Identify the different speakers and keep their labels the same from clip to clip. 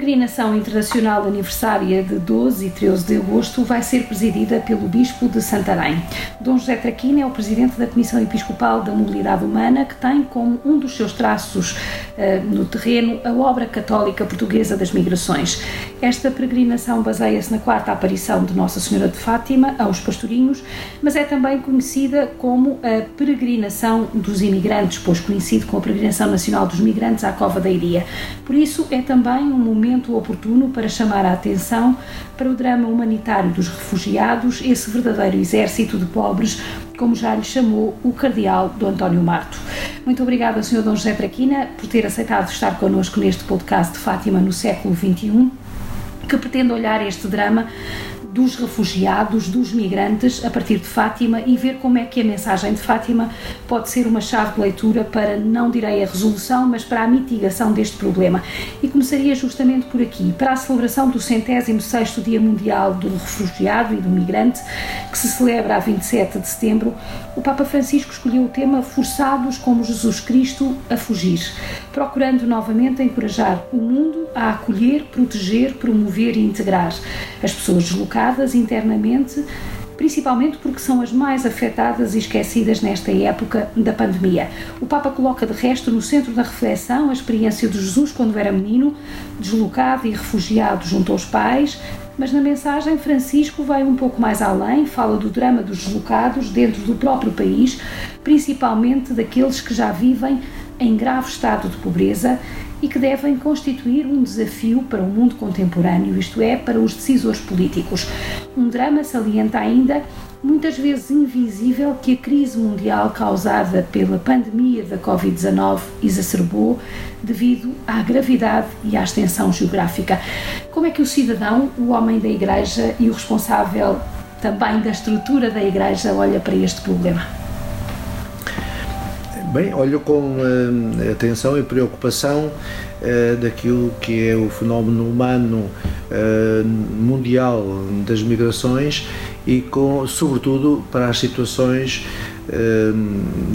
Speaker 1: A peregrinação internacional aniversária de 12 e 13 de agosto vai ser presidida pelo Bispo de Santarém. Dom José Traquina é o presidente da Comissão Episcopal da Mobilidade Humana, que tem como um dos seus traços uh, no terreno a obra católica portuguesa das migrações. Esta peregrinação baseia-se na quarta aparição de Nossa Senhora de Fátima aos pastorinhos, mas é também conhecida como a peregrinação dos imigrantes, pois coincide com a peregrinação nacional dos migrantes à Cova da Iria. Por isso é também um momento oportuno para chamar a atenção para o drama humanitário dos refugiados, esse verdadeiro exército de pobres, como já lhe chamou o cardeal do António Marto. Muito obrigada, Sr. Dom José Traquina, por ter aceitado estar connosco neste podcast de Fátima no século XXI, que pretende olhar este drama dos refugiados, dos migrantes, a partir de Fátima e ver como é que a mensagem de Fátima pode ser uma chave de leitura para, não direi a resolução, mas para a mitigação deste problema. E começaria justamente por aqui, para a celebração do centésimo sexto Dia Mundial do Refugiado e do Migrante, que se celebra a 27 de setembro, o Papa Francisco escolheu o tema Forçados como Jesus Cristo a fugir, procurando novamente encorajar o mundo a acolher, proteger, promover e integrar as pessoas deslocadas internamente, principalmente porque são as mais afetadas e esquecidas nesta época da pandemia. O Papa coloca de resto no centro da reflexão a experiência de Jesus quando era menino, deslocado e refugiado junto aos pais, mas na mensagem Francisco vai um pouco mais além, fala do drama dos deslocados dentro do próprio país, principalmente daqueles que já vivem em grave estado de pobreza e que devem constituir um desafio para o mundo contemporâneo, isto é, para os decisores políticos. Um drama salienta ainda muitas vezes invisível que a crise mundial causada pela pandemia da Covid-19 exacerbou devido à gravidade e à extensão geográfica. Como é que o cidadão, o homem da Igreja e o responsável também da estrutura da Igreja olha para este problema?
Speaker 2: Bem, olho com uh, atenção e preocupação uh, daquilo que é o fenómeno humano uh, mundial das migrações e com, sobretudo para as situações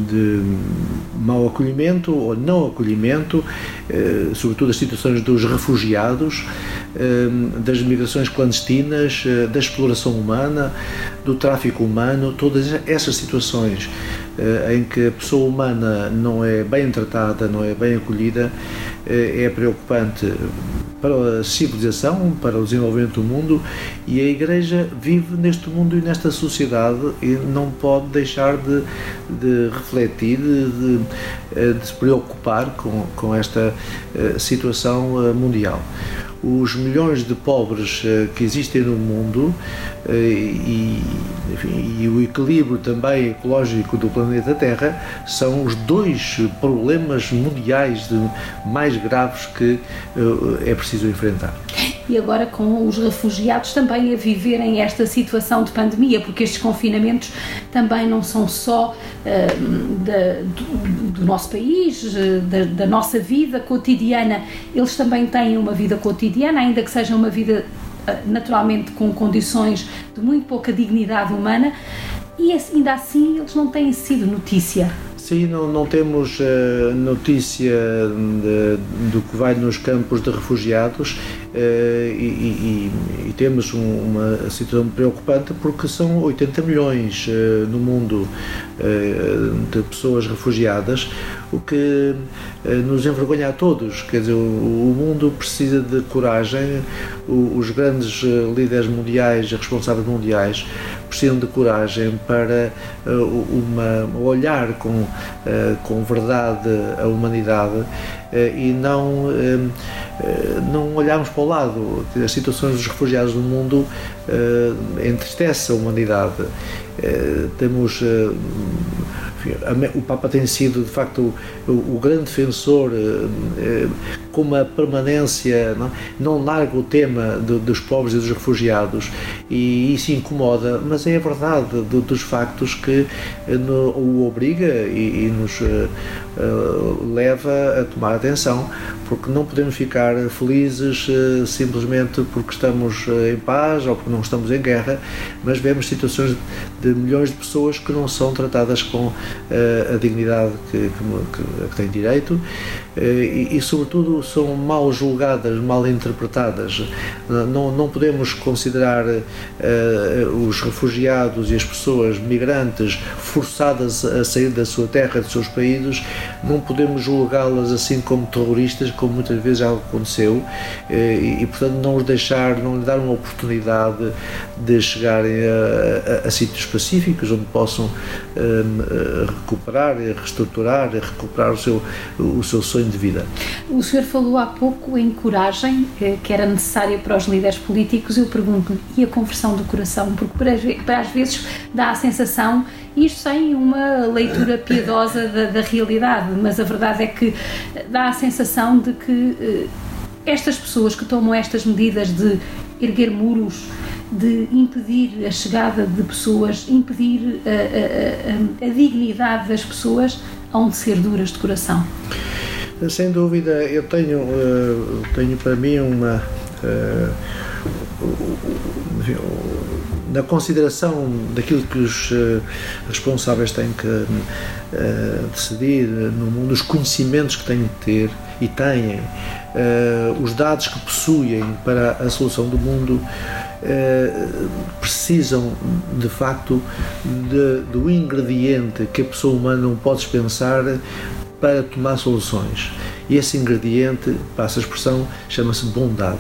Speaker 2: de mau acolhimento ou não acolhimento, sobretudo as situações dos refugiados, das migrações clandestinas, da exploração humana, do tráfico humano, todas essas situações em que a pessoa humana não é bem tratada, não é bem acolhida, eh, é preocupante para a civilização, para o desenvolvimento do mundo e a Igreja vive neste mundo e nesta sociedade e não pode deixar de, de refletir, de, de, eh, se preocupar com, com esta situação mundial os milhões de pobres que existem no mundo e, enfim, e o equilíbrio também ecológico do planeta Terra são os dois problemas mundiais mais graves que uh, é preciso enfrentar.
Speaker 1: E agora com os refugiados também a viverem esta situação de pandemia, porque estes confinamentos também não são só uh, da, do, do, nosso país, eh, da, da nossa vida cotidiana, eles também têm uma vida cotidiana, ainda que seja uma vida eh, naturalmente com condições de muito pouca dignidade humana, e ainda assim eles não têm sido notícia.
Speaker 2: Sim, não, não temos uh, notícia do que vai nos campos de refugiados e, e, e, temos um, uma situação preocupante porque são 80 milhões uh, no mundo de pessoas refugiadas, o que nos envergonha a todos. Quer dizer, o, mundo precisa de coragem, os grandes líderes mundiais, responsáveis mundiais, precisam de coragem para uma, olhar com eh, com verdade a humanidade eh, e não, eh, não olharmos para o lado. As situações dos refugiados no mundo entristecem a humanidade. Temos o Papa tem sido de facto o, o grande defensor com uma permanência não, não larga o tema dos pobres e dos refugiados e isso incomoda mas é a verdade de, dos factos que no, o obriga e, e nos uh, leva a tomar atenção porque não podemos ficar felizes uh, simplesmente porque estamos em paz ou porque não estamos em guerra mas vemos situações de milhões de pessoas que não são tratadas com a dignidade que, que, que têm direito e, e, sobretudo, são mal julgadas, mal interpretadas. Não, não podemos considerar os refugiados e as pessoas migrantes forçadas a sair da sua terra, dos seus países, não podemos julgá-las assim como terroristas, como muitas vezes já aconteceu, e, e portanto não os deixar, não lhes dar uma oportunidade de chegarem a, a, a sítios específicos onde possam recuperar, reestruturar, recuperar o seu, o seu sonho de vida.
Speaker 1: O senhor falou há pouco em coragem, eh, que era necessária para os líderes políticos. Eu pergunto-lhe, e a conversão do coração? Porque para, às vezes dá a sensação isto sem uma leitura piedosa da, da, realidade, mas a verdade é que dá a sensação de que eh, estas pessoas que tomam estas medidas de erguer muros, de impedir a chegada de pessoas, impedir a, a, a, a dignidade das pessoas, hão de ser duras de coração.
Speaker 2: Sem dúvida, eu tenho, uh, tenho para mim uma. Uh, na consideração daquilo que os uh, responsáveis têm que decidir no mundo, os conhecimentos que têm de ter e têm, os dados que possuem para a solução do mundo, precisam de facto de, do ingrediente que a pessoa humana não pode dispensar para tomar soluções. E esse ingrediente, passa a expressão, chama-se bondade.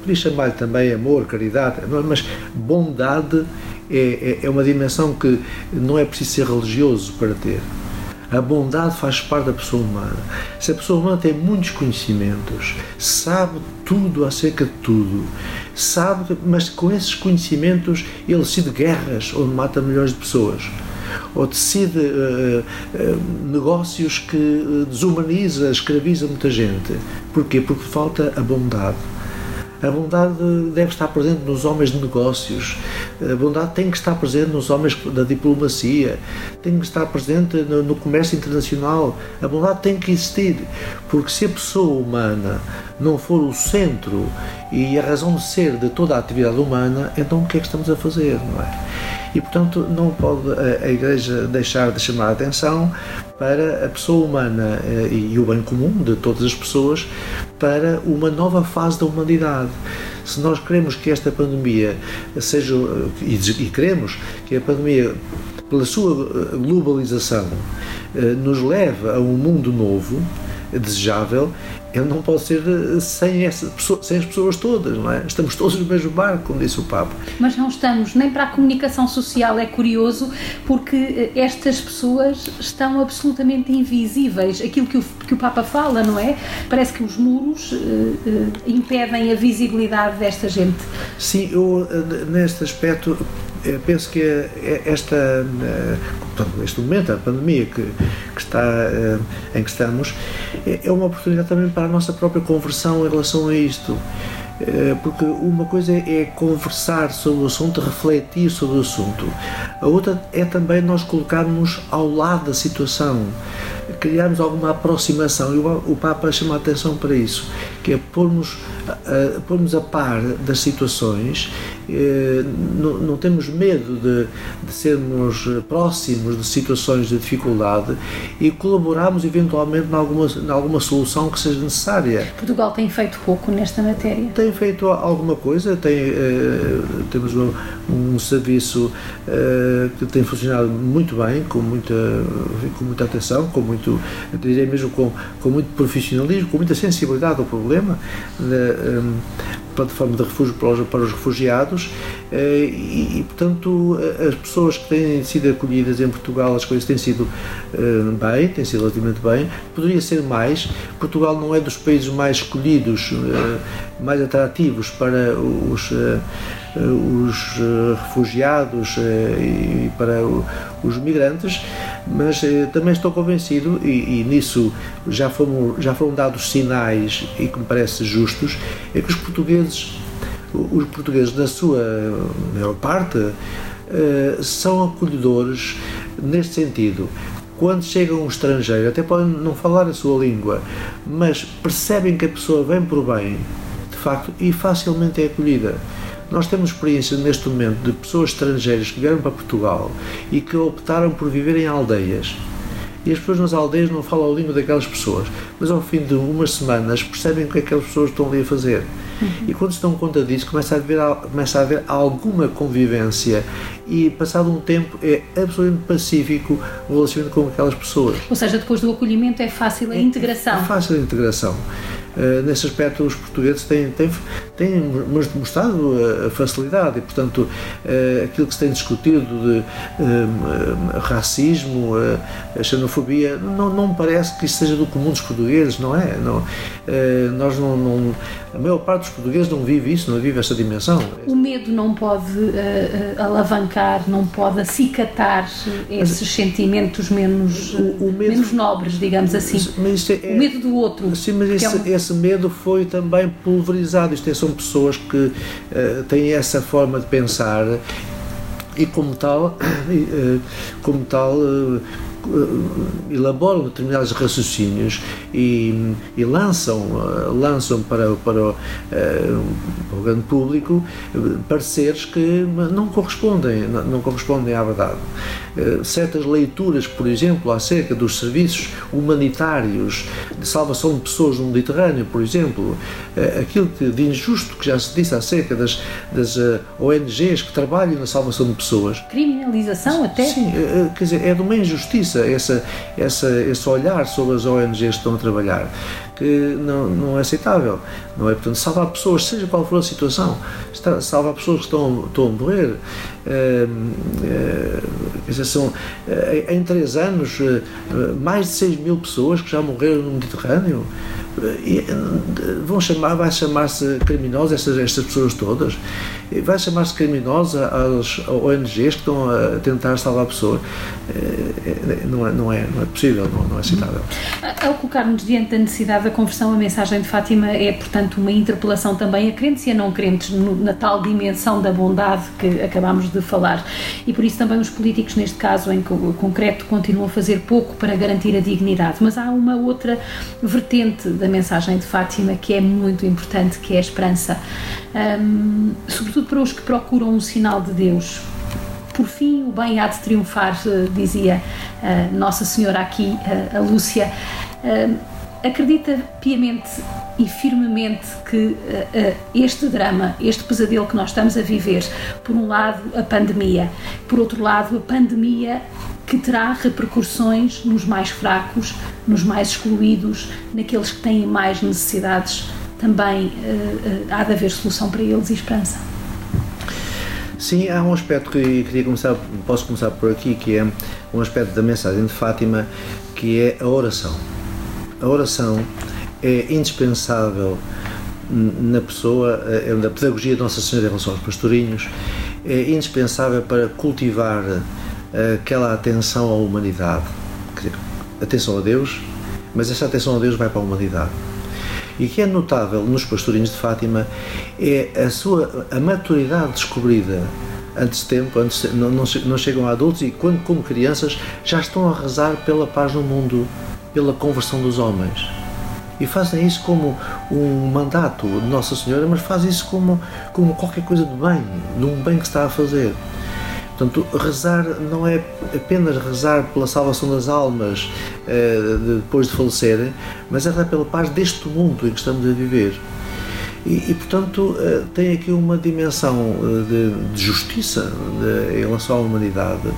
Speaker 2: Podia chamar-lhe também amor, caridade, mas bondade é, é, é uma dimensão que não é preciso ser religioso para ter. A bondade faz parte da pessoa humana. Se a pessoa humana tem muitos conhecimentos, sabe tudo acerca de tudo, sabe, mas com esses conhecimentos ele decide guerras onde mata milhões de pessoas ou decide uh, uh, negócios que desumaniza, escraviza muita gente. Porquê? Porque falta a bondade. A bondade deve estar presente nos homens de negócios, a bondade tem que estar presente nos homens da diplomacia, tem que estar presente no, no comércio internacional. A bondade tem que existir, porque se a pessoa humana não for o centro e a razão de ser de toda a atividade humana, então o que é que estamos a fazer, não é? E, portanto, não pode a, Igreja deixar de chamar a atenção para a pessoa humana eh, e o bem comum de todas as pessoas para uma nova fase da humanidade. Se nós queremos que esta pandemia seja, e queremos que a pandemia, pela sua eh, globalização, eh, nos leve a um mundo novo, desejável, ele não pode ser eh, sem, essa, sem as pessoas todas, não é? Estamos todos no mesmo barco, como disse o Papa.
Speaker 1: Mas não estamos nem para a comunicação social, é curioso, porque eh, estas pessoas estão absolutamente invisíveis. Aquilo que o, que o Papa fala, não é? Parece que os muros uh, impedem a visibilidade desta gente.
Speaker 2: Sim, eu, neste aspecto, penso que esta, este momento, a pandemia que, que está, em que estamos, é, é uma oportunidade também para a nossa própria conversão em relação a isto. Porque uma coisa é conversar sobre o assunto, refletir sobre o assunto. A outra é também nós colocarmos ao lado da situação, criarmos alguma aproximação. E o Papa chama a atenção para isso, que é pormos a, pormos a par das situações, eh, não, não, temos medo de, de, sermos próximos de situações de dificuldade e colaborarmos eventualmente em alguma, em alguma solução que seja necessária.
Speaker 1: Portugal tem feito pouco nesta matéria?
Speaker 2: Tem feito alguma coisa, tem, eh, temos um, um serviço eh, que tem funcionado muito bem, com muita, com muita atenção, com muito, diria mesmo com, com muito profissionalismo, com muita sensibilidade ao problema. Um, plataforma de refúgio para os, refugiados eh, e, portanto, as pessoas que têm sido acolhidas em Portugal, as coisas têm sido eh, bem, têm sido relativamente bem. Poderia ser mais. Portugal não é dos países mais escolhidos, eh, mais atrativos para os os refugiados e para os migrantes, mas também estou convencido, e, e nisso já foram, já foram dados sinais e que me parece justos, é que os portugueses, os portugueses na sua maior parte, são acolhedores neste sentido quando chega um estrangeiro, até podem não falar a sua língua, mas percebem que a pessoa vem por bem, de facto, e facilmente é acolhida. Nós temos experiência neste momento de pessoas estrangeiras que vieram para Portugal e que optaram por viver em aldeias e as pessoas nas aldeias não falam a língua daquelas pessoas, mas ao fim de umas semanas percebem o que aquelas pessoas estão ali a fazer. Uhum. E quando se dão conta disso, começa a, haver, começa a haver alguma convivência e, passado um tempo, é absolutamente pacífico o relacionamento com aquelas pessoas.
Speaker 1: Ou seja, depois do acolhimento é fácil a é, integração.
Speaker 2: É fácil a integração. Uh, nesse aspecto, os portugueses têm, têm, têm mostrado a facilidade e, portanto, uh, aquilo que se tem discutido de uh, racismo, a xenofobia, não, não me parece que isso seja do comum dos portugueses, não é? Não, nós não, não, a maior parte dos portugueses não vive isso, não vive essa dimensão.
Speaker 1: O medo não pode alavancar, não pode acicatar esses mas, sentimentos menos, o, o medo, menos nobres, digamos assim. É, o medo do outro.
Speaker 2: Sim, mas esse, é esse medo foi também pulverizado. Isto é, são pessoas que uh, têm essa forma de pensar e como tal, uh, como tal uh, elaboram determinados raciocínios e, e lançam, eh, lançam para, para, o, eh, para o grande público pareceres que não correspondem, não correspondem à verdade. Certas leituras, por exemplo, acerca dos serviços humanitários de salvação de pessoas no Mediterrâneo, por exemplo, aquilo que, de injusto que já se disse acerca das, das ONGs que trabalham na salvação de pessoas.
Speaker 1: Criminalização até?
Speaker 2: Sim, quer dizer, é de uma injustiça essa, essa, esse olhar sobre as ONGs que estão a trabalhar, que não, não é aceitável. Não é? Portanto, salvar pessoas, seja qual for a situação, salvar pessoas que estão, estão a morrer. É, é, são, é, em três anos, mais de 6 mil pessoas que já morreram no Mediterrâneo. Vão chamar, vai chamar-se criminosa estas, estas pessoas todas? Vai chamar-se criminosa às ONGs que estão a tentar salvar pessoas? Não é, não é, não é possível, não, não é aceitável.
Speaker 1: Ao colocarmos diante da necessidade da conversão, a mensagem de Fátima é, portanto, uma interpelação também a crentes e a não crentes na tal dimensão da bondade que acabámos de falar. E por isso também os políticos, neste caso em concreto, continuam a fazer pouco para garantir a dignidade. Mas há uma outra vertente da mensagem de Fátima que é muito importante, que é a esperança. Um, sobretudo para os que procuram um sinal de Deus. Por fim, o bem há de triunfar, eh, dizia uh, Nossa Senhora aqui, uh, a Lúcia. Acredita piamente e firmemente que este drama, este pesadelo que nós estamos a viver, por um lado a pandemia, por outro lado a pandemia que terá repercussões nos mais fracos, nos mais excluídos, naqueles que têm mais necessidades. Também uh, há de haver solução para eles e esperança.
Speaker 2: Sim, há um aspecto que queria começar, posso começar por aqui, que é um aspecto da mensagem de Fátima, que é a oração. A oração é indispensável na pessoa, é na pedagogia de Nossa Senhora em relação aos pastorinhos, é indispensável para cultivar aquela atenção à humanidade, dizer, atenção a Deus, mas essa atenção a Deus vai para a humanidade. E o que é notável nos pastorinhos de Fátima é a sua a maturidade descobrida antes de tempo, antes de, não, não chegam a adultos e quando como crianças já estão a rezar pela paz no mundo, pela conversão dos homens. E fazem isso como um mandato de Nossa Senhora, mas fazem isso como, como qualquer coisa de bem, de um bem que está a fazer. Portanto, rezar não é apenas rezar pela salvação das almas eh, depois de falecerem, mas é rezar pela paz deste mundo em que estamos a viver. E, e portanto, eh, tem aqui uma dimensão eh, de, de justiça de, em relação à humanidade.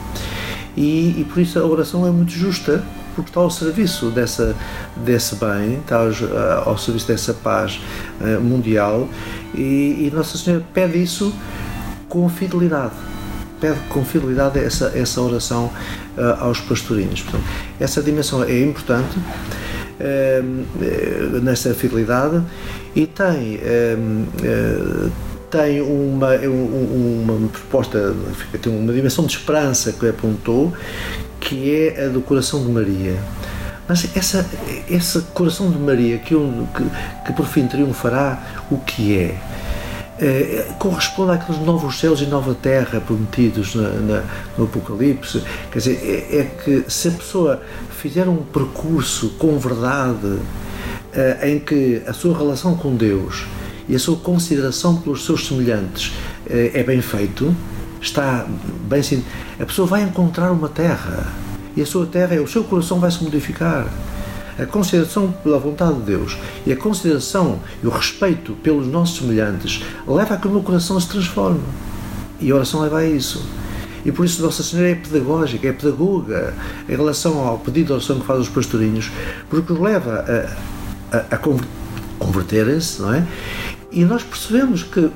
Speaker 2: E, e, por isso a oração é muito justa, porque está ao serviço dessa, desse bem, está ao, ao serviço dessa paz mundial. E, e Nossa Senhora pede isso com fidelidade pede com fidelidade essa, essa oração uh, aos pastorinhos. Portanto, essa dimensão é importante uh, nessa fidelidade e tem. Tem uma, uma, uma proposta, tem uma dimensão de esperança que apontou, que é a do coração de Maria. Mas essa, esse coração de Maria que, que, que por fim triunfará, o que é? é, corresponde àqueles novos céus e nova terra prometidos na, na, no Apocalipse. Quer dizer, é, é, que se a pessoa fizer um percurso com verdade é, em que a sua relação com Deus e a sua consideração pelos seus semelhantes é bem feito, está bem a pessoa vai encontrar uma terra e a sua terra, o seu coração vai se modificar. A consideração pela vontade de Deus e a consideração e o respeito pelos nossos semelhantes leva a que o meu coração se transforme. E a oração leva a isso. E por isso Nossa Senhora é pedagógica, é pedagoga em relação ao pedido de oração que faz os pastorinhos, porque os leva a, a, a converterem-se, não é? E nós percebemos que,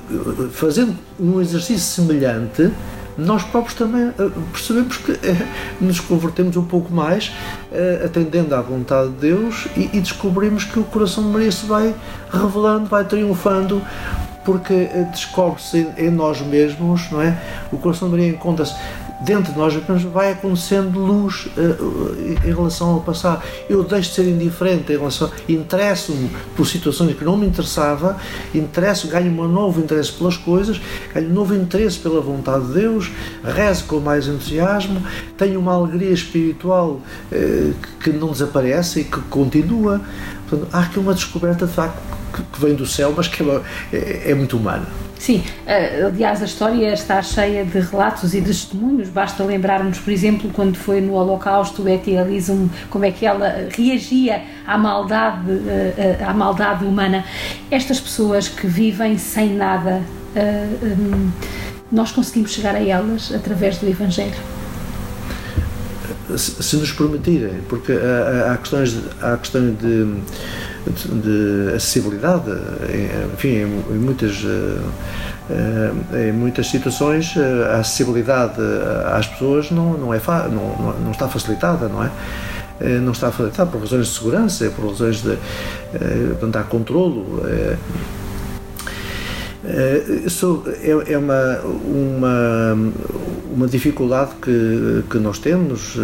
Speaker 2: fazendo um exercício semelhante, nós próprios também eh, percebemos que eh, nos convertemos um pouco mais, eh, atendendo à vontade de Deus, e, descobrimos que o coração de Maria se vai revelando, vai triunfando, porque descobre-se em nós mesmos, não é? O coração de Maria encontra-se dentro de nós vai acontecendo luz uh, em relação ao passado. Eu deixo de ser indiferente em relação. Interesso-me por situações que não me interessava, interesso, ganho um novo interesse pelas coisas, ganho um novo interesse pela vontade de Deus, rezo com mais entusiasmo, tenho uma alegria espiritual uh, que não desaparece e que continua. Portanto, há aqui uma descoberta de facto que vem do céu, mas que é, é, é muito humana.
Speaker 1: Sim, eh, aliás, a história está cheia de relatos e de testemunhos. Basta lembrarmos, por exemplo, quando foi no Holocausto, o Etty Elisum, como é que ela reagia à maldade, eh, eh, à maldade humana. Estas pessoas que vivem sem nada, nós conseguimos chegar a elas através do Evangelho
Speaker 2: se nos permitirem, porque há, há questões, questões de, de, de acessibilidade, enfim, em, em muitas em muitas situações a acessibilidade às pessoas não, não, é não, não está facilitada, não é? Não está facilitada por razões de segurança, por razões de. Portanto, há controlo. Isso é, é uma, uma, uma dificuldade que, que nós temos,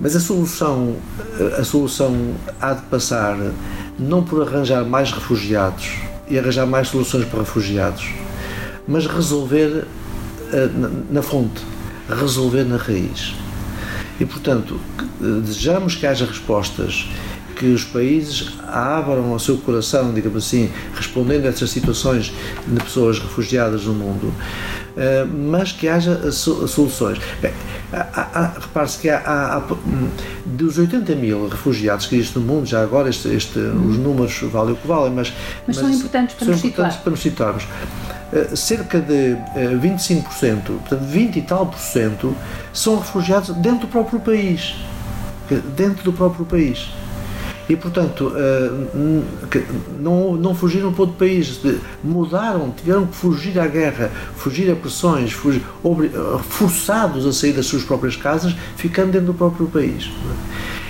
Speaker 2: mas a solução, a solução há de passar não por arranjar mais refugiados e arranjar mais soluções para refugiados, mas resolver na fonte, resolver na raiz. E, portanto, desejamos que haja respostas que os países abram o seu coração, digamos assim, respondendo a essas situações de pessoas refugiadas no mundo, eh, mas que haja soluções. Repare-se que há, há, há, dos 80 mil refugiados que existem no mundo, já agora este, este, os números valem o que valem, mas,
Speaker 1: mas, mas são importantes para, nos, importantes
Speaker 2: para nos situarmos. Eh, cerca de 25%, eh, portanto 20 e tal por cento, são refugiados dentro do próprio país. Dentro do próprio país. E, portanto, eh, não, não fugiram para outro país, mudaram, tiveram que fugir à guerra, fugir a pressões, fugir, forçados a sair das suas próprias casas, ficando dentro do próprio país.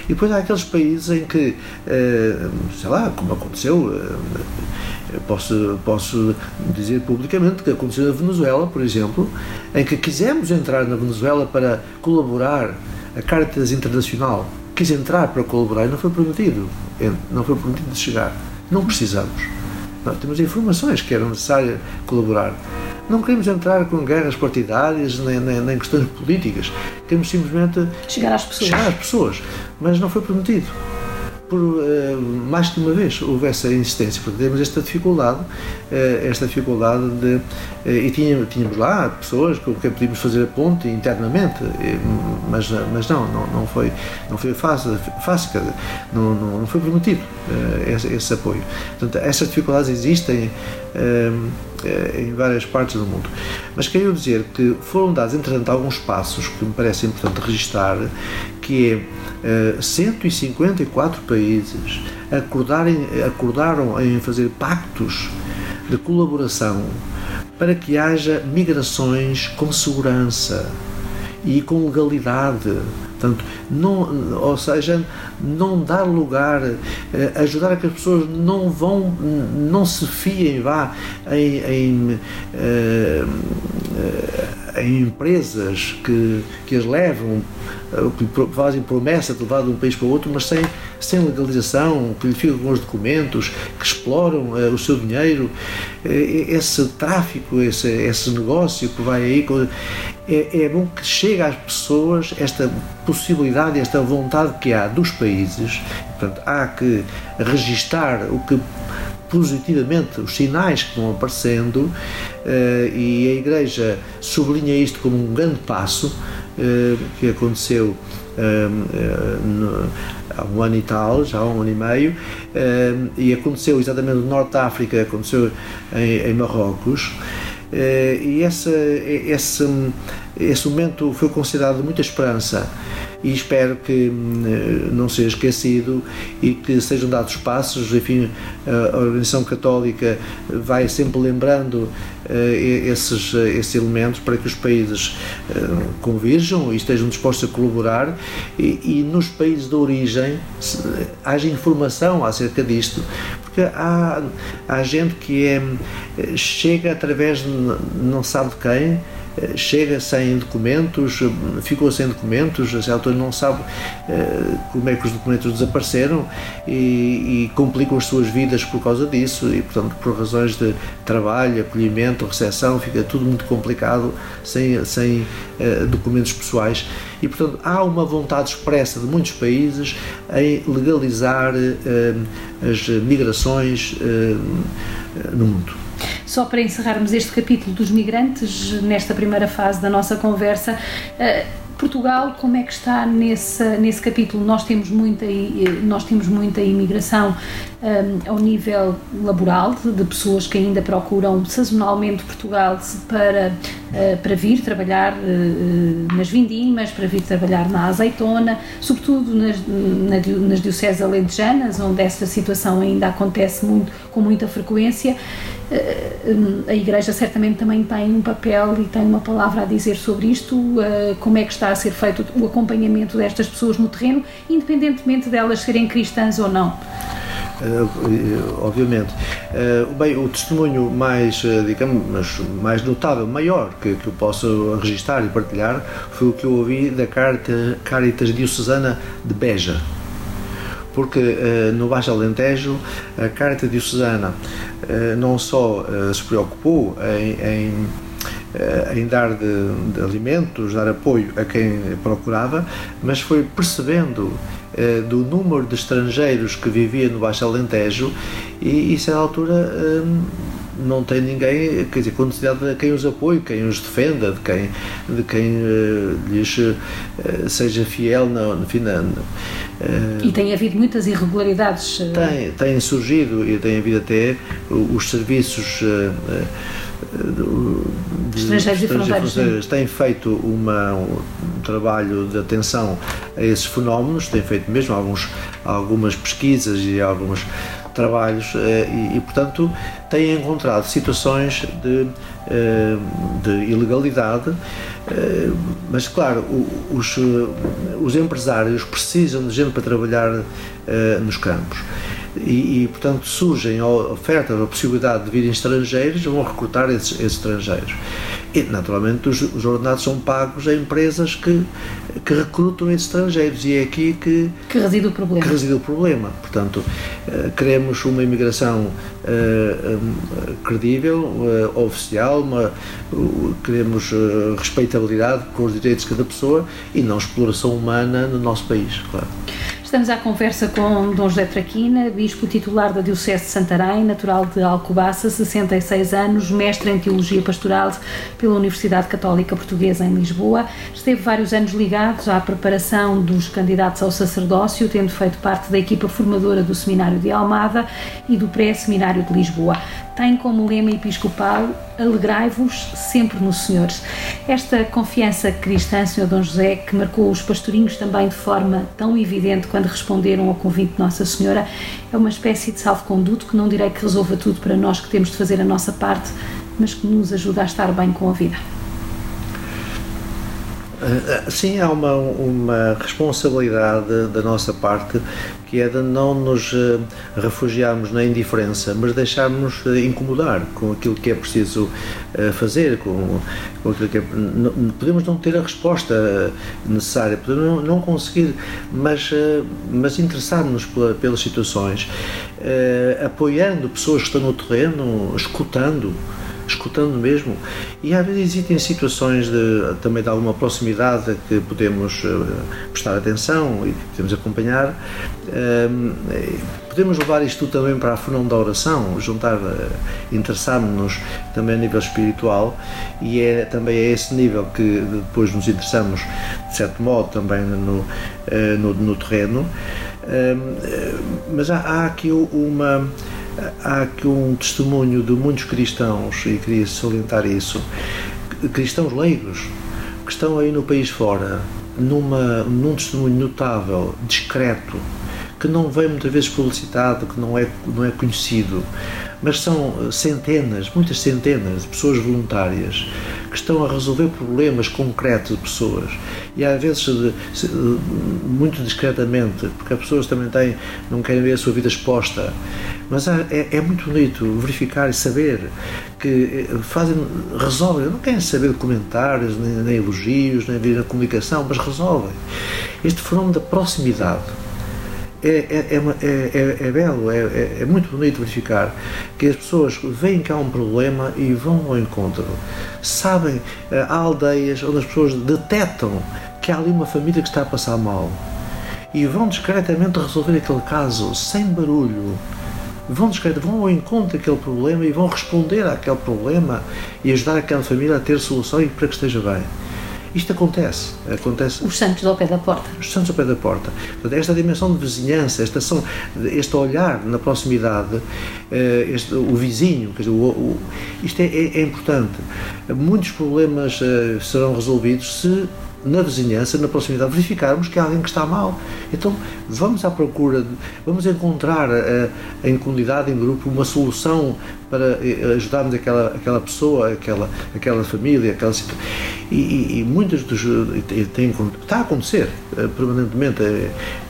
Speaker 2: E depois há aqueles países em que, eh, sei lá, como aconteceu, eh, posso, posso dizer publicamente que aconteceu na Venezuela, por exemplo, em que quisemos entrar na Venezuela para colaborar a Caritas Internacional quis entrar para colaborar e não foi permitido. Não foi permitido de chegar. Não precisamos. Nós temos informações que eram necessárias colaborar. Não queremos entrar com guerras partidárias nem, nem, nem questões políticas. Queremos simplesmente
Speaker 1: chegar às pessoas.
Speaker 2: Chegar às pessoas. Mas não foi permitido por uh, mais de uma vez houve essa insistência, porque temos esta dificuldade, uh, esta dificuldade de uh, e tínhamos, tínhamos lá pessoas com quem podíamos fazer a ponte internamente, mas mas não não, não foi não foi fácil, fácil não, não, não foi permitido esse, esse, apoio. Portanto, essas dificuldades existem em várias partes do mundo. Mas queria dizer que foram dados, entretanto, alguns passos que me parece importante registrar, que é 154 eh, países acordarem, acordaram em fazer pactos de colaboração para que haja migrações com segurança e com legalidade. Portanto, não, ou seja, não dar lugar, eh, ajudar a que as pessoas não vão, não se fiem vá em, em, eh, em empresas que, que as levam que fazem promessa de levar de um país para o outro, mas sem, sem legalização, que lhe ficam com os documentos, que exploram uh, o seu dinheiro, uh, esse tráfico, esse, esse negócio que vai aí, é, é bom que chegue às pessoas esta possibilidade, esta vontade que há dos países, portanto, há que registar o que positivamente os sinais que vão aparecendo e a Igreja sublinha isto como um grande passo que aconteceu há um ano e tal, já há um ano e meio, e aconteceu exatamente no Norte da África, aconteceu em, em Marrocos, e esse, esse, esse momento foi considerado de muita esperança e espero que hum, não seja esquecido e que sejam dados passos. Enfim, a Organização Católica vai sempre lembrando eh, esses, esses elementos para que os países eh, convirjam e estejam dispostos a colaborar e, e nos países de origem haja informação acerca disto porque há, há gente que é, chega através de não sabe de quem chega sem documentos, ficou sem documentos, a certa altura não sabe uh, como é que os documentos desapareceram e, e, complicam as suas vidas por causa disso e, portanto, por razões de trabalho, acolhimento, recepção, fica tudo muito complicado sem, sem uh, documentos pessoais e, portanto, há uma vontade expressa de muitos países em legalizar uh, as migrações no mundo.
Speaker 1: Só para encerrarmos este capítulo dos migrantes, nesta primeira fase da nossa conversa, eh, Portugal, como é que está nesse, nesse capítulo? Nós temos muita, nós temos muita imigração um, eh, ao nível laboral, de, de, pessoas que ainda procuram sazonalmente Portugal para, uh, para vir trabalhar uh, nas vindimas, para vir trabalhar na azeitona, sobretudo nas, na, nas dioceses alentejanas, onde esta situação ainda acontece muito, com muita frequência. Eh, a Igreja certamente também tem um papel e tem uma palavra a dizer sobre isto, eh, como é que está a ser feito o acompanhamento destas pessoas no terreno, independentemente delas serem cristãs ou não.
Speaker 2: Uh, obviamente. Bem, o testemunho mais, digamos, mais notável, maior que, que eu posso registrar e partilhar foi o que eu ouvi da Caritas Diocesana de Beja porque uh, no Baixo Alentejo a Carta Diocesana uh, não só uh, se preocupou em, em, em dar de, de, alimentos, dar apoio a quem procurava, mas foi percebendo do número de estrangeiros que vivia no Baixo Alentejo e, e certa altura não tem ninguém, quer dizer, com necessidade de quem os apoie, quem os defenda, de quem, de quem uh, lhes uh, seja fiel na, no fim, na, uh,
Speaker 1: E tem havido muitas irregularidades.
Speaker 2: Tem, tem surgido e tem havido até os serviços
Speaker 1: estrangeiros e fronteiras
Speaker 2: têm feito uma, um trabalho de atenção a esses fenómenos, têm feito mesmo alguns, algumas pesquisas e alguns trabalhos eh, e, e, portanto, têm encontrado situações de, eh, de ilegalidade, eh, mas, claro, os, os empresários precisam de gente para trabalhar nos campos. E, e, portanto surgem ofertas, a possibilidade de virem estrangeiros, vão recrutar esses, esses estrangeiros. E, naturalmente, os, os ordenados são pagos a empresas que, que recrutam esses estrangeiros e é aqui que,
Speaker 1: que, reside, o problema.
Speaker 2: que reside o problema. Portanto, uh, queremos uma imigração uh, um, credível, uh, oficial, uma, queremos respeitabilidade com os direitos de cada pessoa e não exploração humana no nosso país, claro.
Speaker 1: Estamos à conversa com Dom José Traquina, bispo titular da Diocese de Santarém, natural de Alcobaça, 66 anos, mestre em Teologia Pastoral pela Universidade Católica Portuguesa em Lisboa. Esteve vários anos ligados à preparação dos candidatos ao sacerdócio, tendo feito parte da equipa formadora do Seminário de Almada e do Pré-Seminário de Lisboa tem como lema episcopal Alegrai-vos sempre no Senhor. Esta confiança cristã, Senhor Dom José, que marcou os pastorinhos também de forma tão evidente quando responderam ao convite de Nossa Senhora, é uma espécie de salvo-conduto que não direi que resolva tudo para nós que temos de fazer a nossa parte, mas que nos ajuda a estar bem com a vida.
Speaker 2: Eh, sim, há uma, uma responsabilidade da nossa parte que é de não nos eh, refugiarmos na indiferença, mas deixarmos incomodar com aquilo que é preciso fazer, com, com aquilo que é, podemos não ter a resposta necessária, podemos não, conseguir, mas, mas interessar-nos pelas situações, apoiando pessoas que estão no terreno, escutando, escutando mesmo. E às vezes existem situações de, também de alguma proximidade que podemos uh, prestar atenção e podemos acompanhar. Uh, podemos levar isto também para a função da oração, juntar, uh, interessarmos-nos também a nível espiritual e é também a esse nível que depois nos interessamos, de certo modo, também no, no, no terreno. mas há, há aqui uma há aqui um testemunho de muitos cristãos, e queria salientar isso, cristãos leigos, que estão aí no país fora, numa, num testemunho notável, discreto, que não vem muitas vezes publicitado, que não é, não é conhecido, mas são centenas, muitas centenas de pessoas voluntárias que estão a resolver problemas concretos de pessoas e às vezes muito discretamente, porque as pessoas também têm, não querem ver a sua vida exposta, mas é, é muito bonito verificar e saber que eh, fazem, resolvem, não querem saber comentários, nem, nem elogios, nem vir na comunicação, mas resolvem. Este fenómeno da proximidade é, é, é, é, belo, é, muito bonito verificar que as pessoas veem que há um problema e vão ao encontro. Sabem, há aldeias onde as pessoas detectam que há ali uma família que está a passar mal e vão discretamente resolver aquele caso sem barulho. Vão, vão ao encontro daquele problema e vão responder àquele problema e ajudar aquela família a ter solução e para que esteja bem. Isto acontece, acontece.
Speaker 1: Os santos ao pé da porta.
Speaker 2: Os santos ao pé da porta. Portanto, esta dimensão de vizinhança, esta ação, este olhar na proximidade, eh, este, o vizinho, dizer, o, o, isto é, é, é, importante. Muitos problemas eh, serão resolvidos se na vizinhança, na proximidade, verificarmos que há alguém que está mal. Então vamos à procura, vamos encontrar uh, em comunidade, em grupo, uma solução para eh, ajudarmos aquela, aquela pessoa, aquela, aquela família, aquela situação. E, e, e muitas dos. Tem, está a acontecer permanentemente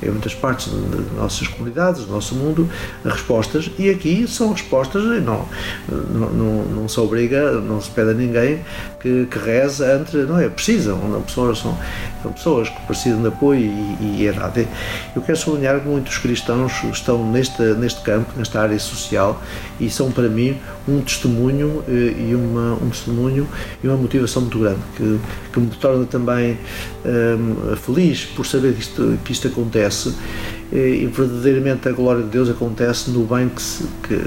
Speaker 2: em muitas partes das nossas comunidades, do nosso mundo, respostas, e aqui são respostas, não, não, não, se obriga, não se pede a ninguém que, que reze entre. Não é? Precisam, não, pessoas, são, são pessoas que precisam de apoio e, e é dado. Eu quero sublinhar que muitos cristãos estão neste, neste campo, nesta área social, e são para mim um testemunho eh, e uma, um testemunho e uma motivação muito grande que, que me torna também um, ehm, feliz por saber que isto, que isto acontece e verdadeiramente a glória de Deus acontece no bem que, se, que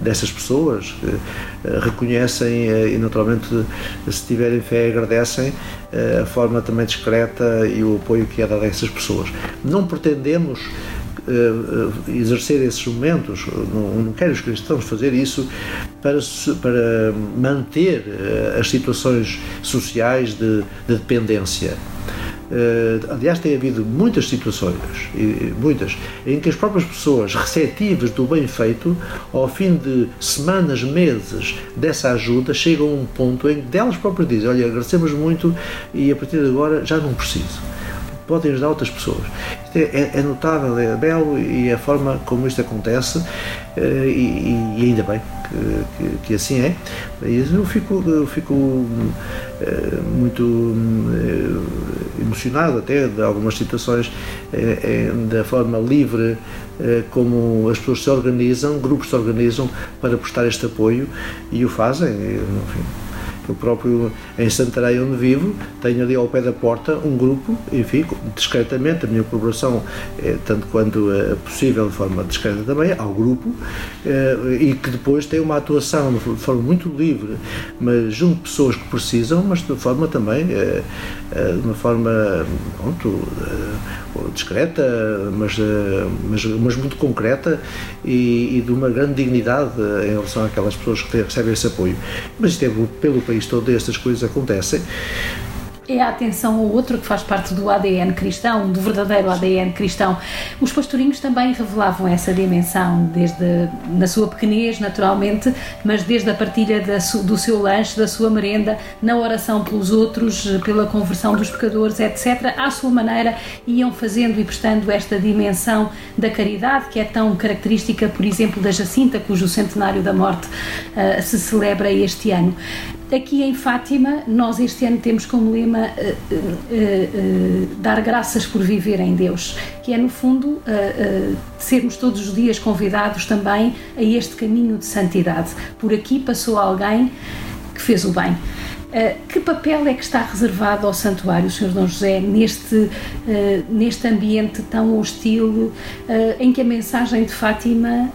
Speaker 2: dessas pessoas que uh, reconhecem uh, e naturalmente se tiverem fé agradecem uh, a forma também discreta e o apoio que é dado a essas pessoas. Não pretendemos exercer esses momentos, não, não quero os cristãos fazer isso para, para manter as situações sociais de, de dependência. Uh, aliás, tem havido muitas situações, muitas, em que as próprias pessoas receptivas do bem feito, ao fim de semanas, meses dessa ajuda, chegam a um ponto em que delas próprias dizem: Olha, agradecemos muito e a partir de agora já não preciso podem ajudar outras pessoas. Isto é, é, é notável, é belo e a forma como isto acontece, eh, e, e ainda bem que, que, assim é. Eu fico, eu fico eh, muito eh, emocionado até de algumas situações da forma livre como as pessoas se organizam, grupos se organizam para prestar este apoio e o fazem. Enfim, eu próprio, em Santarém, onde vivo, tenho ali ao pé da porta um grupo, enfim, discretamente, a minha colaboração é tanto quanto é possível, de forma discreta também, ao grupo, é, e que depois tem uma atuação de forma muito livre, mas junto de pessoas que precisam, mas de forma também, é, de uma forma, pronto, discreta, mas, mas, mas muito concreta e, e, de uma grande dignidade em relação àquelas pessoas que recebem esse apoio. Mas isto é pelo país todo, estas coisas acontecem
Speaker 1: é a atenção ao outro que faz parte do ADN cristão, do verdadeiro ADN cristão. Os pastorinhos também revelavam essa dimensão, desde na sua pequenez, naturalmente, mas desde a partilha da, do seu lanche, da sua merenda, na oração pelos outros, pela conversão dos pecadores, etc. À sua maneira, iam fazendo e prestando esta dimensão da caridade, que é tão característica, por exemplo, da Jacinta, cujo centenário da morte uh, se celebra este ano. Aqui em Fátima, nós este ano temos como lema uh, uh, dar graças por viver em Deus, que é no fundo sermos todos os dias convidados também a este caminho de santidade. Por aqui passou alguém que fez o bem. Uh, que papel é que está reservado ao Santuário, Sr. Dom José, neste, uh, neste ambiente tão hostil, uh, em que a mensagem de Fátima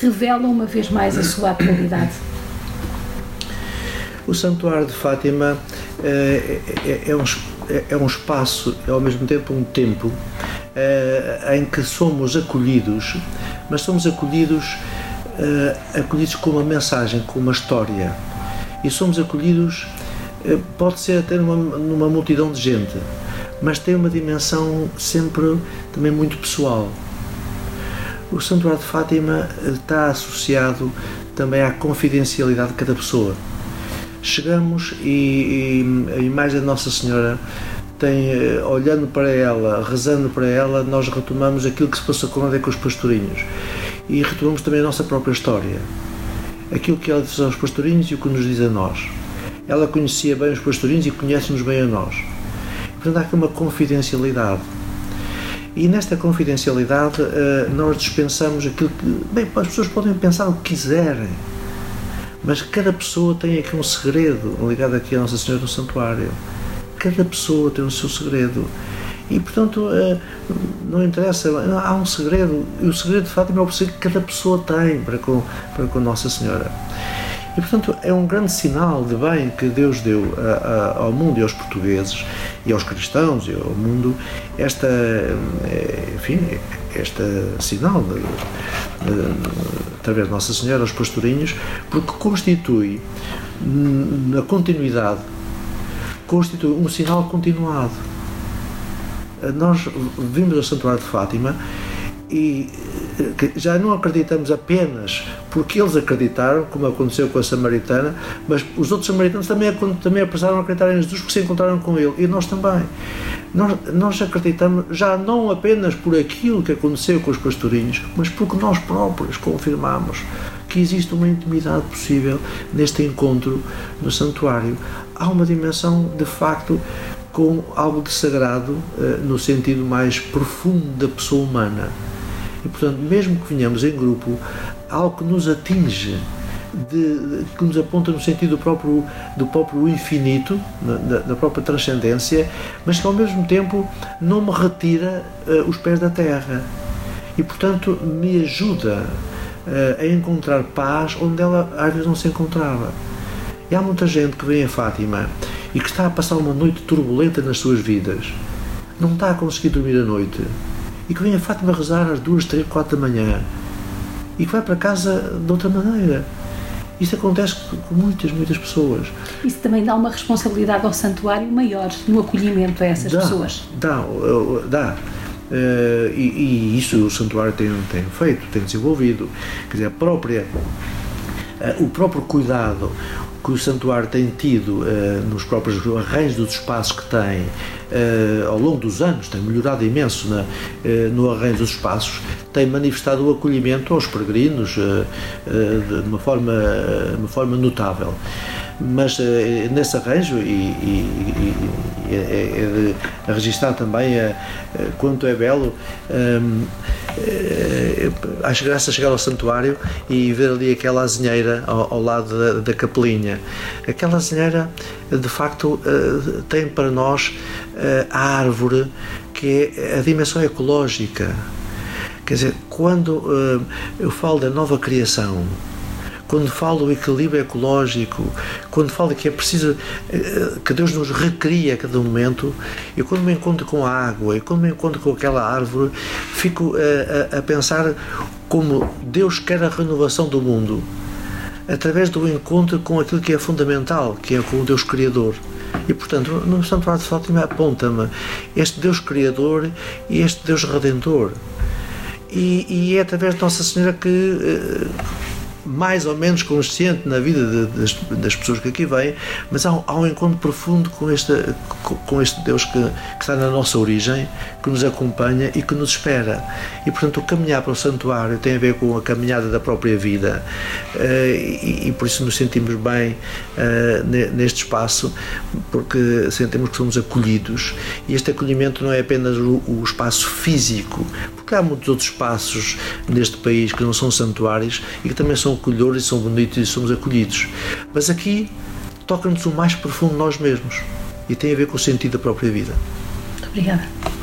Speaker 1: revela uma vez mais a sua atualidade?
Speaker 2: O Santuário de Fátima é, é, é, um, é um espaço, é ao mesmo tempo um tempo, em que somos acolhidos, mas somos acolhidos, acolhidos com uma mensagem, com uma história e somos acolhidos, eh, pode ser até numa, numa multidão de gente, mas tem uma dimensão sempre também muito pessoal. O Santuário de Fátima eh, está associado também à confidencialidade de cada pessoa. Chegamos e, e a imagem da Nossa Senhora tem, eh, olhando para ela, rezando para ela, nós retomamos aquilo que se passou com ela com os pastorinhos e retomamos também a nossa própria história aquilo que ela diz aos pastorinhos e o que nos diz a nós. Ela conhecia bem os pastorinhos e conhece-nos bem a nós. Portanto, há aqui uma confidencialidade. E nesta confidencialidade eh, nós dispensamos aquilo que. Bem, as pessoas podem pensar o que quiserem, mas cada pessoa tem aqui um segredo ligado aqui à Nossa Senhora do Santuário. Cada pessoa tem o seu segredo. E, portanto, eh, não interessa, há um segredo, e o segredo de Fátima é o segredo que cada pessoa tem para com, para com Nossa Senhora. E, portanto, é um grande sinal de bem que Deus deu a, a, ao mundo e aos portugueses e aos cristãos e ao mundo esta, eh, enfim, este sinal de, através de Nossa Senhora aos pastorinhos, porque constitui na continuidade constitui um sinal continuado nós vimos o Santuário de Fátima e já não acreditamos apenas porque eles acreditaram, como aconteceu com a Samaritana, mas os outros samaritanos também, também passaram a acreditar em Jesus porque se encontraram com ele, e nós também. Nós, nós acreditamos já não apenas por aquilo que aconteceu com os pastorinhos, mas porque nós próprios confirmamos que existe uma intimidade possível neste encontro no santuário. Há uma dimensão, de facto, com algo de sagrado uh, no sentido mais profundo da pessoa humana. E, portanto, mesmo que venhamos em grupo, algo que nos atinge, de, de, que nos aponta no sentido do próprio, do próprio infinito, da, da própria transcendência, mas que ao mesmo tempo não me retira uh, os pés da terra. E, portanto, me ajuda uh, a encontrar paz onde ela às vezes não se encontrava. E há muita gente que vem a Fátima e que está a passar uma noite turbulenta nas suas vidas, não está a conseguir dormir à noite, e que vem a Fátima rezar às duas, três, quatro da manhã, e que vai para casa de outra maneira. Isso acontece com muitas, muitas pessoas.
Speaker 1: Isso também dá uma responsabilidade ao santuário maior no acolhimento a essas
Speaker 2: dá,
Speaker 1: pessoas?
Speaker 2: Dá, dá. Uh, e, e, isso o santuário tem, tem feito, tem desenvolvido. Quer dizer, a própria, o próprio cuidado, que o santuário tem tido uh, nos próprios arranjos dos espaços que tem uh, ao longo dos anos, tem melhorado imenso na, uh, no arranjo dos espaços, tem manifestado o acolhimento aos peregrinos de uma forma, uma forma notável. Mas nesse arranjo, e, e, e é, é de registrar também quanto é belo, um, eh, acho graça chegar ao santuário e ver ali aquela azinheira ao, ao lado da, da, capelinha. Aquela azinheira, de facto, eh, tem para nós eh, a árvore que é a dimensão ecológica. Quer dizer, quando eu falo da nova criação, quando falo do equilíbrio ecológico, quando falo que é preciso eh, que Deus nos recria a cada momento, eu quando me encontro com a água e quando me encontro com aquela árvore, fico a, eh, a, a pensar como Deus quer a renovação do mundo através do encontro com aquilo que é fundamental, que é com o Deus Criador. E, portanto, no Santuário de Fátima aponta-me este Deus Criador e este Deus Redentor. E, e, é através de Nossa Senhora que, eh, mais ou menos consciente na vida de, das, das, pessoas que aqui vêm, mas há, há, um encontro profundo com este, com este Deus que, que, está na nossa origem, que nos acompanha e que nos espera. E portanto, o caminhar para o santuário tem a ver com a caminhada da própria vida uh, e, e, por isso nos sentimos bem uh, neste espaço, porque sentimos que somos acolhidos. E este acolhimento não é apenas o, o espaço físico, porque há muitos outros espaços neste país que não são santuários e que também são acolhedores e são bonitos e somos acolhidos. Mas aqui toca-nos o mais profundo de nós mesmos e tem a ver com o sentido da própria vida.
Speaker 1: Muito obrigada.